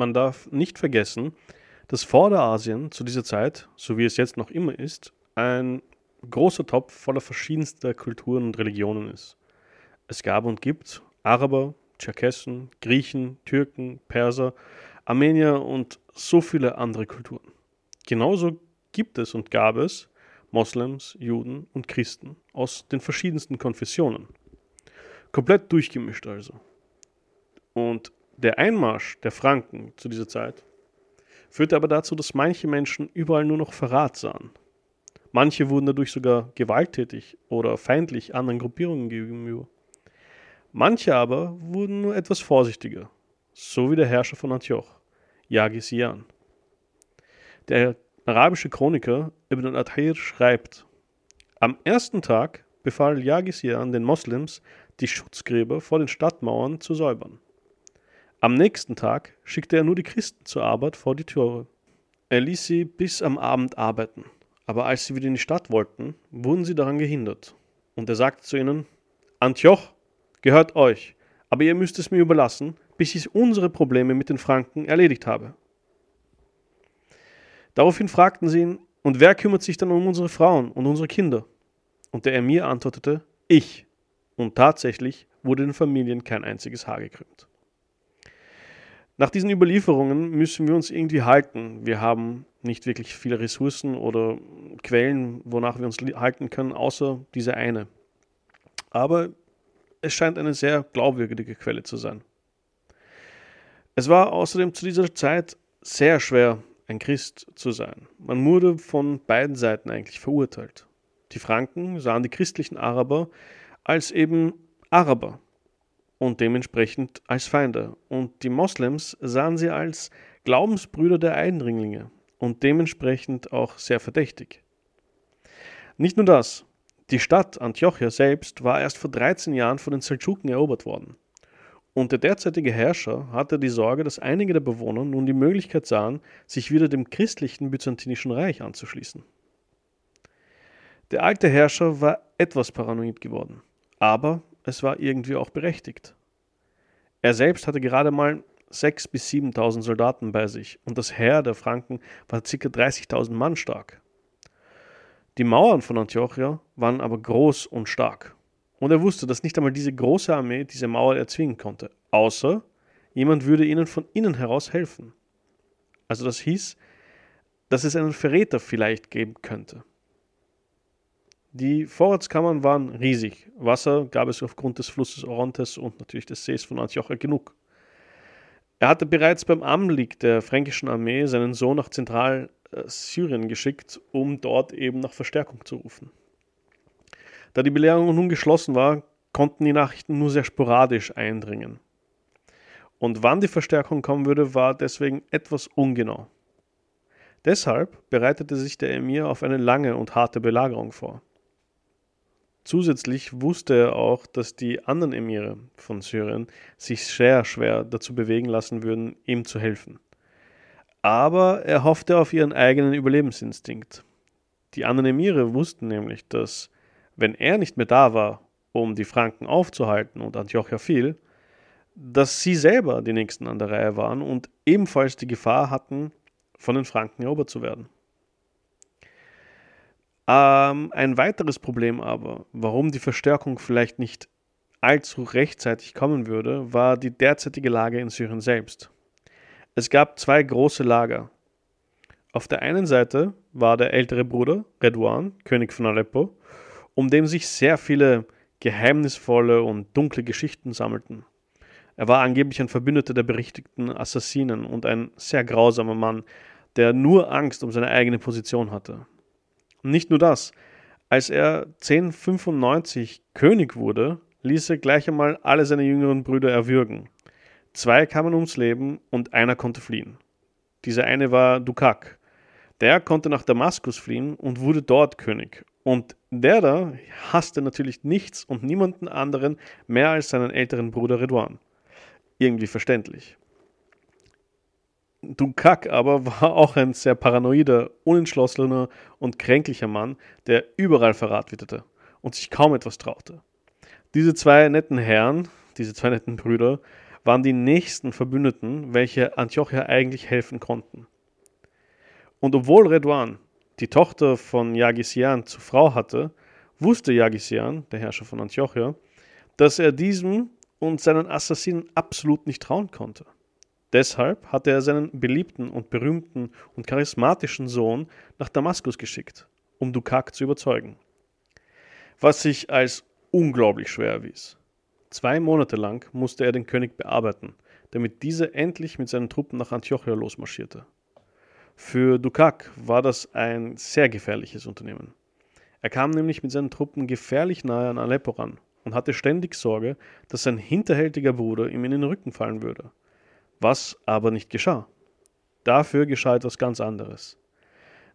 Man darf nicht vergessen, dass Vorderasien zu dieser Zeit, so wie es jetzt noch immer ist, ein großer Topf voller verschiedenster Kulturen und Religionen ist. Es gab und gibt Araber, Tscherkessen, Griechen, Türken, Perser, Armenier und so viele andere Kulturen. Genauso gibt es und gab es Moslems, Juden und Christen aus den verschiedensten Konfessionen. Komplett durchgemischt also. Und der Einmarsch der Franken zu dieser Zeit führte aber dazu, dass manche Menschen überall nur noch Verrat sahen. Manche wurden dadurch sogar gewalttätig oder feindlich anderen Gruppierungen gegenüber. Manche aber wurden nur etwas vorsichtiger, so wie der Herrscher von Antioch, Yagis Jan. Der arabische Chroniker Ibn al-Adhir schreibt, am ersten Tag befahl Yagis Jan den Moslems, die Schutzgräber vor den Stadtmauern zu säubern. Am nächsten Tag schickte er nur die Christen zur Arbeit vor die Tore. Er ließ sie bis am Abend arbeiten, aber als sie wieder in die Stadt wollten, wurden sie daran gehindert. Und er sagte zu ihnen, Antioch gehört euch, aber ihr müsst es mir überlassen, bis ich unsere Probleme mit den Franken erledigt habe. Daraufhin fragten sie ihn, und wer kümmert sich dann um unsere Frauen und unsere Kinder? Und der Emir antwortete, ich. Und tatsächlich wurde den Familien kein einziges Haar gekrümmt. Nach diesen Überlieferungen müssen wir uns irgendwie halten. Wir haben nicht wirklich viele Ressourcen oder Quellen, wonach wir uns halten können, außer diese eine. Aber es scheint eine sehr glaubwürdige Quelle zu sein. Es war außerdem zu dieser Zeit sehr schwer, ein Christ zu sein. Man wurde von beiden Seiten eigentlich verurteilt. Die Franken sahen die christlichen Araber als eben Araber, und dementsprechend als Feinde. Und die Moslems sahen sie als Glaubensbrüder der Eindringlinge und dementsprechend auch sehr verdächtig. Nicht nur das, die Stadt Antiochia selbst war erst vor 13 Jahren von den Seldschuken erobert worden. Und der derzeitige Herrscher hatte die Sorge, dass einige der Bewohner nun die Möglichkeit sahen, sich wieder dem christlichen Byzantinischen Reich anzuschließen. Der alte Herrscher war etwas paranoid geworden, aber es war irgendwie auch berechtigt. Er selbst hatte gerade mal 6.000 bis 7.000 Soldaten bei sich und das Heer der Franken war ca. 30.000 Mann stark. Die Mauern von Antiochia waren aber groß und stark. Und er wusste, dass nicht einmal diese große Armee diese Mauer erzwingen konnte, außer jemand würde ihnen von innen heraus helfen. Also das hieß, dass es einen Verräter vielleicht geben könnte. Die Vorratskammern waren riesig. Wasser gab es aufgrund des Flusses Orontes und natürlich des Sees von Antiochia genug. Er hatte bereits beim Anblick der fränkischen Armee seinen Sohn nach Zentralsyrien geschickt, um dort eben nach Verstärkung zu rufen. Da die Belehrung nun geschlossen war, konnten die Nachrichten nur sehr sporadisch eindringen. Und wann die Verstärkung kommen würde, war deswegen etwas ungenau. Deshalb bereitete sich der Emir auf eine lange und harte Belagerung vor. Zusätzlich wusste er auch, dass die anderen Emire von Syrien sich sehr schwer dazu bewegen lassen würden, ihm zu helfen. Aber er hoffte auf ihren eigenen Überlebensinstinkt. Die anderen Emire wussten nämlich, dass, wenn er nicht mehr da war, um die Franken aufzuhalten und Antiochia fiel, dass sie selber die Nächsten an der Reihe waren und ebenfalls die Gefahr hatten, von den Franken erobert zu werden. Ähm, ein weiteres Problem aber, warum die Verstärkung vielleicht nicht allzu rechtzeitig kommen würde, war die derzeitige Lage in Syrien selbst. Es gab zwei große Lager. Auf der einen Seite war der ältere Bruder, Redouan, König von Aleppo, um dem sich sehr viele geheimnisvolle und dunkle Geschichten sammelten. Er war angeblich ein Verbündeter der berichtigten Assassinen und ein sehr grausamer Mann, der nur Angst um seine eigene Position hatte. Und nicht nur das. Als er 1095 König wurde, ließ er gleich einmal alle seine jüngeren Brüder erwürgen. Zwei kamen ums Leben und einer konnte fliehen. Dieser eine war Dukak. Der konnte nach Damaskus fliehen und wurde dort König. Und der da hasste natürlich nichts und niemanden anderen mehr als seinen älteren Bruder Redouan. Irgendwie verständlich. Dukak aber war auch ein sehr paranoider, unentschlossener und kränklicher Mann, der überall Verrat witterte und sich kaum etwas traute. Diese zwei netten Herren, diese zwei netten Brüder, waren die nächsten Verbündeten, welche Antiochia eigentlich helfen konnten. Und obwohl Redouan, die Tochter von Yagisian, zur Frau hatte, wusste Yagisian, der Herrscher von Antiochia, dass er diesem und seinen Assassinen absolut nicht trauen konnte. Deshalb hatte er seinen beliebten und berühmten und charismatischen Sohn nach Damaskus geschickt, um Dukak zu überzeugen. Was sich als unglaublich schwer erwies. Zwei Monate lang musste er den König bearbeiten, damit dieser endlich mit seinen Truppen nach Antiochia losmarschierte. Für Dukak war das ein sehr gefährliches Unternehmen. Er kam nämlich mit seinen Truppen gefährlich nahe an Aleppo ran und hatte ständig Sorge, dass sein hinterhältiger Bruder ihm in den Rücken fallen würde. Was aber nicht geschah. Dafür geschah etwas ganz anderes.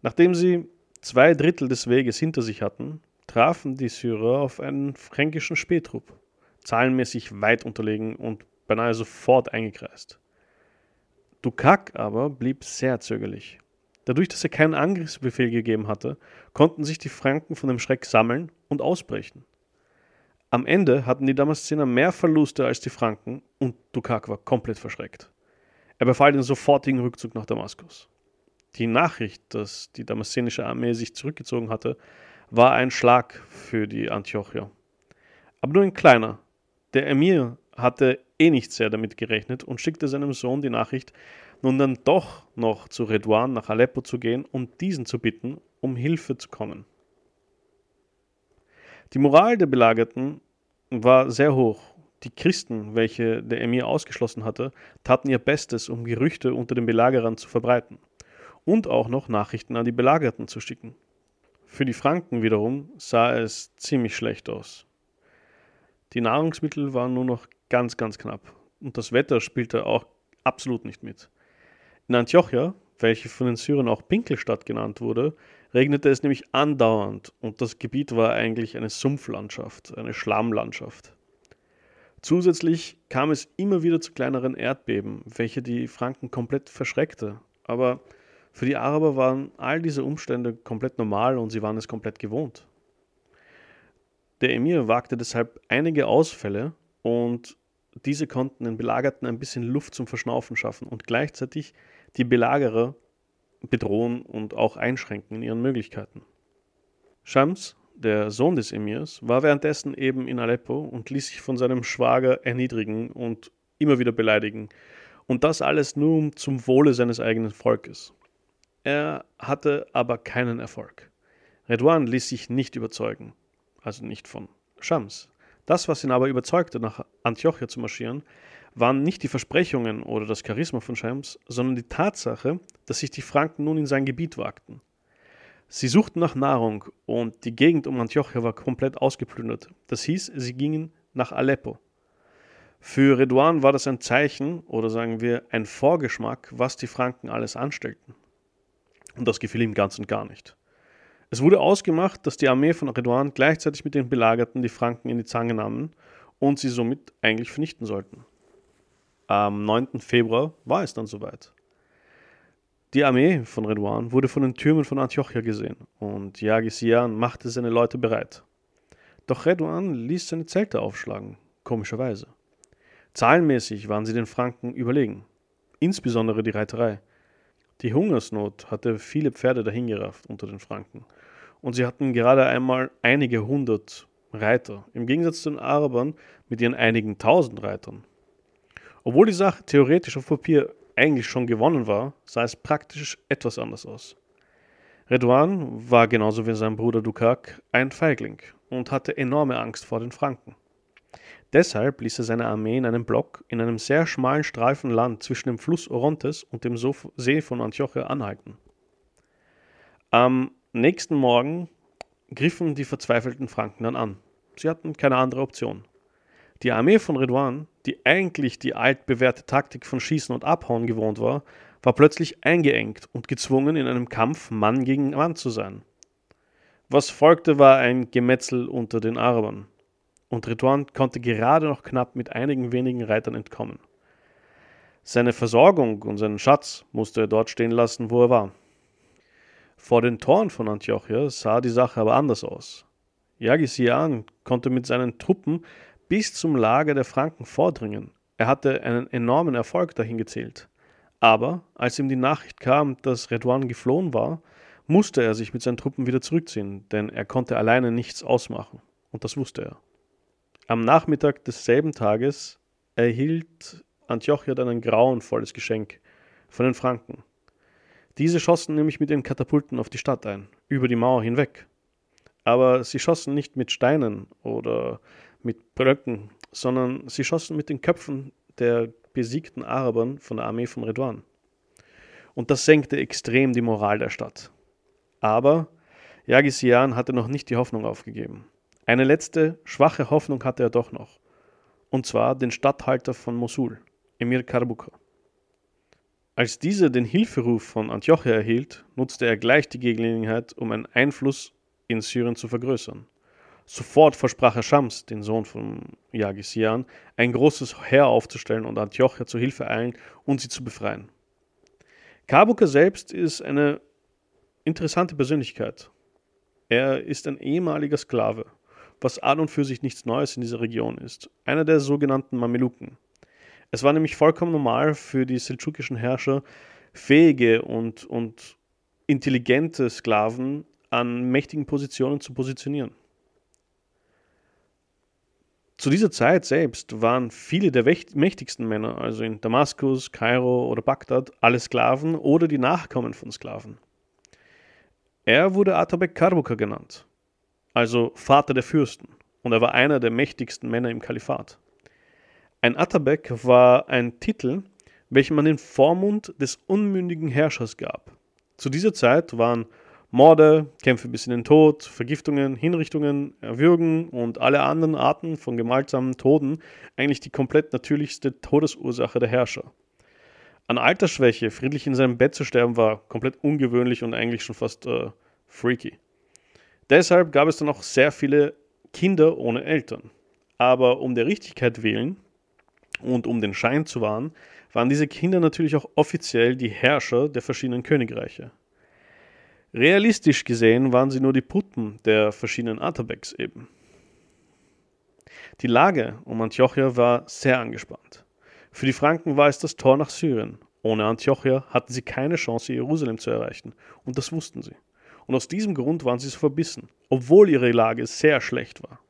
Nachdem sie zwei Drittel des Weges hinter sich hatten, trafen die Syrer auf einen fränkischen Spähtrupp, zahlenmäßig weit unterlegen und beinahe sofort eingekreist. Dukak aber blieb sehr zögerlich. Dadurch, dass er keinen Angriffsbefehl gegeben hatte, konnten sich die Franken von dem Schreck sammeln und ausbrechen. Am Ende hatten die Damaszener mehr Verluste als die Franken und Dukak war komplett verschreckt. Er befahl den sofortigen Rückzug nach Damaskus. Die Nachricht, dass die damaszenische Armee sich zurückgezogen hatte, war ein Schlag für die Antiochier. Aber nur ein kleiner. Der Emir hatte eh nicht sehr damit gerechnet und schickte seinem Sohn die Nachricht, nun dann doch noch zu Redouan nach Aleppo zu gehen und diesen zu bitten, um Hilfe zu kommen. Die Moral der Belagerten war sehr hoch. Die Christen, welche der Emir ausgeschlossen hatte, taten ihr Bestes, um Gerüchte unter den Belagerern zu verbreiten und auch noch Nachrichten an die Belagerten zu schicken. Für die Franken wiederum sah es ziemlich schlecht aus. Die Nahrungsmittel waren nur noch ganz, ganz knapp und das Wetter spielte auch absolut nicht mit. In Antiochia, welche von den Syrern auch Pinkelstadt genannt wurde, regnete es nämlich andauernd und das Gebiet war eigentlich eine Sumpflandschaft, eine Schlammlandschaft. Zusätzlich kam es immer wieder zu kleineren Erdbeben, welche die Franken komplett verschreckte. Aber für die Araber waren all diese Umstände komplett normal und sie waren es komplett gewohnt. Der Emir wagte deshalb einige Ausfälle und diese konnten den Belagerten ein bisschen Luft zum Verschnaufen schaffen und gleichzeitig die Belagerer bedrohen und auch einschränken in ihren Möglichkeiten. Shams, der Sohn des Emirs, war währenddessen eben in Aleppo und ließ sich von seinem Schwager erniedrigen und immer wieder beleidigen. Und das alles nur zum Wohle seines eigenen Volkes. Er hatte aber keinen Erfolg. Redouan ließ sich nicht überzeugen, also nicht von Shams. Das, was ihn aber überzeugte, nach Antiochia zu marschieren, waren nicht die Versprechungen oder das Charisma von Shams, sondern die Tatsache, dass sich die Franken nun in sein Gebiet wagten. Sie suchten nach Nahrung und die Gegend um Antiochia war komplett ausgeplündert. Das hieß, sie gingen nach Aleppo. Für Redouan war das ein Zeichen oder sagen wir ein Vorgeschmack, was die Franken alles anstellten. Und das gefiel ihm ganz und gar nicht. Es wurde ausgemacht, dass die Armee von Redouan gleichzeitig mit den Belagerten die Franken in die Zange nahmen und sie somit eigentlich vernichten sollten. Am 9. Februar war es dann soweit. Die Armee von Redouan wurde von den Türmen von Antiochia gesehen und Yagisian machte seine Leute bereit. Doch Redouan ließ seine Zelte aufschlagen, komischerweise. Zahlenmäßig waren sie den Franken überlegen, insbesondere die Reiterei. Die Hungersnot hatte viele Pferde dahingerafft unter den Franken. Und sie hatten gerade einmal einige hundert Reiter, im Gegensatz zu den Arabern mit ihren einigen tausend Reitern. Obwohl die Sache theoretisch auf Papier eigentlich schon gewonnen war, sah es praktisch etwas anders aus. Redouan war genauso wie sein Bruder Dukak ein Feigling und hatte enorme Angst vor den Franken. Deshalb ließ er seine Armee in einem Block in einem sehr schmalen Streifen Land zwischen dem Fluss Orontes und dem See von Antioche anhalten. Am nächsten Morgen griffen die verzweifelten Franken dann an. Sie hatten keine andere Option. Die Armee von Redouan, die eigentlich die altbewährte Taktik von Schießen und Abhauen gewohnt war, war plötzlich eingeengt und gezwungen, in einem Kampf Mann gegen Mann zu sein. Was folgte, war ein Gemetzel unter den Arabern und Rituan konnte gerade noch knapp mit einigen wenigen Reitern entkommen. Seine Versorgung und seinen Schatz musste er dort stehen lassen, wo er war. Vor den Toren von Antiochia sah die Sache aber anders aus. Yagisian konnte mit seinen Truppen bis zum Lager der Franken vordringen, Er hatte einen enormen Erfolg dahin gezählt. Aber als ihm die Nachricht kam, dass Redouan geflohen war, musste er sich mit seinen Truppen wieder zurückziehen, denn er konnte alleine nichts ausmachen. Und das wusste er. Am Nachmittag desselben Tages erhielt Antiochia dann ein grauenvolles Geschenk von den Franken. Diese schossen nämlich mit den Katapulten auf die Stadt ein, über die Mauer hinweg. Aber sie schossen nicht mit Steinen oder mit Blöcken, sondern sie schossen mit den Köpfen der besiegten Arabern von der Armee von Redouan. Und das senkte extrem die Moral der Stadt. Aber Yagisian hatte noch nicht die Hoffnung aufgegeben. Eine letzte, schwache Hoffnung hatte er doch noch. Und zwar den Statthalter von Mosul, Emir Karbuka. Als dieser den Hilferuf von Antiochia erhielt, nutzte er gleich die Gelegenheit, um einen Einfluss in Syrien zu vergrößern. Sofort versprach er Schams, den Sohn von Yagisian, ein großes Heer aufzustellen und Antiochia zur Hilfe eilen und sie zu befreien. Karbuka selbst ist eine interessante Persönlichkeit. Er ist ein ehemaliger Sklave, was an und für sich nichts Neues in dieser Region ist, einer der sogenannten Mameluken. Es war nämlich vollkommen normal für die seldschukischen Herrscher, fähige und, und intelligente Sklaven an mächtigen Positionen zu positionieren. Zu dieser Zeit selbst waren viele der mächtigsten Männer, also in Damaskus, Kairo oder Bagdad, alle Sklaven oder die Nachkommen von Sklaven. Er wurde Atabek Karbuka genannt, also Vater der Fürsten, und er war einer der mächtigsten Männer im Kalifat. Ein Atabek war ein Titel, welchen man den Vormund des unmündigen Herrschers gab. Zu dieser Zeit waren Morde, Kämpfe bis in den Tod, Vergiftungen, Hinrichtungen, Erwürgen und alle anderen Arten von gewaltsamen Toden eigentlich die komplett natürlichste Todesursache der Herrscher. An Altersschwäche, friedlich in seinem Bett zu sterben, war komplett ungewöhnlich und eigentlich schon fast äh, freaky. Deshalb gab es dann auch sehr viele Kinder ohne Eltern. Aber um der Richtigkeit willen und um den Schein zu wahren, waren diese Kinder natürlich auch offiziell die Herrscher der verschiedenen Königreiche. Realistisch gesehen waren sie nur die Putten der verschiedenen Atabeks eben. Die Lage um Antiochia war sehr angespannt. Für die Franken war es das Tor nach Syrien. Ohne Antiochia hatten sie keine Chance, Jerusalem zu erreichen, und das wussten sie. Und aus diesem Grund waren sie so verbissen, obwohl ihre Lage sehr schlecht war.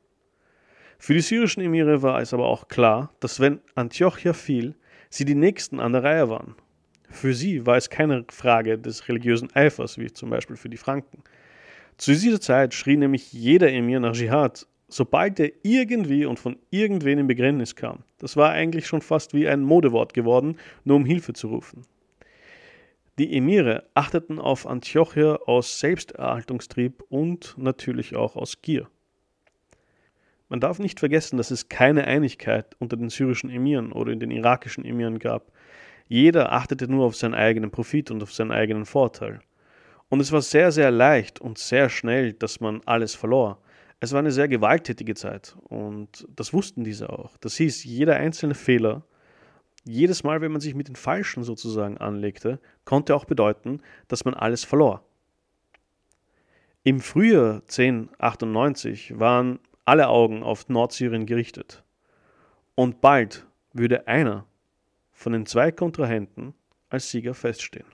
Für die syrischen Emire war es aber auch klar, dass wenn Antiochia fiel, sie die nächsten an der Reihe waren für sie war es keine Frage des religiösen Eifers, wie zum Beispiel für die Franken. Zu dieser Zeit schrie nämlich jeder Emir nach Dschihad, sobald er irgendwie und von irgendwen in Begräbnis kam. Das war eigentlich schon fast wie ein Modewort geworden, nur um Hilfe zu rufen. Die Emire achteten auf Antiochia aus Selbsterhaltungstrieb und natürlich auch aus Gier. Man darf nicht vergessen, dass es keine Einigkeit unter den syrischen Emiren oder in den irakischen Emiren gab. Jeder achtete nur auf seinen eigenen Profit und auf seinen eigenen Vorteil. Und es war sehr, sehr leicht und sehr schnell, dass man alles verlor. Es war eine sehr gewalttätige Zeit und das wussten diese auch. Das hieß, jeder einzelne Fehler, jedes Mal, wenn man sich mit den Falschen sozusagen anlegte, konnte auch bedeuten, dass man alles verlor. Im Frühjahr 1098 waren alle Augen auf Nordsyrien gerichtet. Und bald würde einer von den zwei Kontrahenten als Sieger feststehen.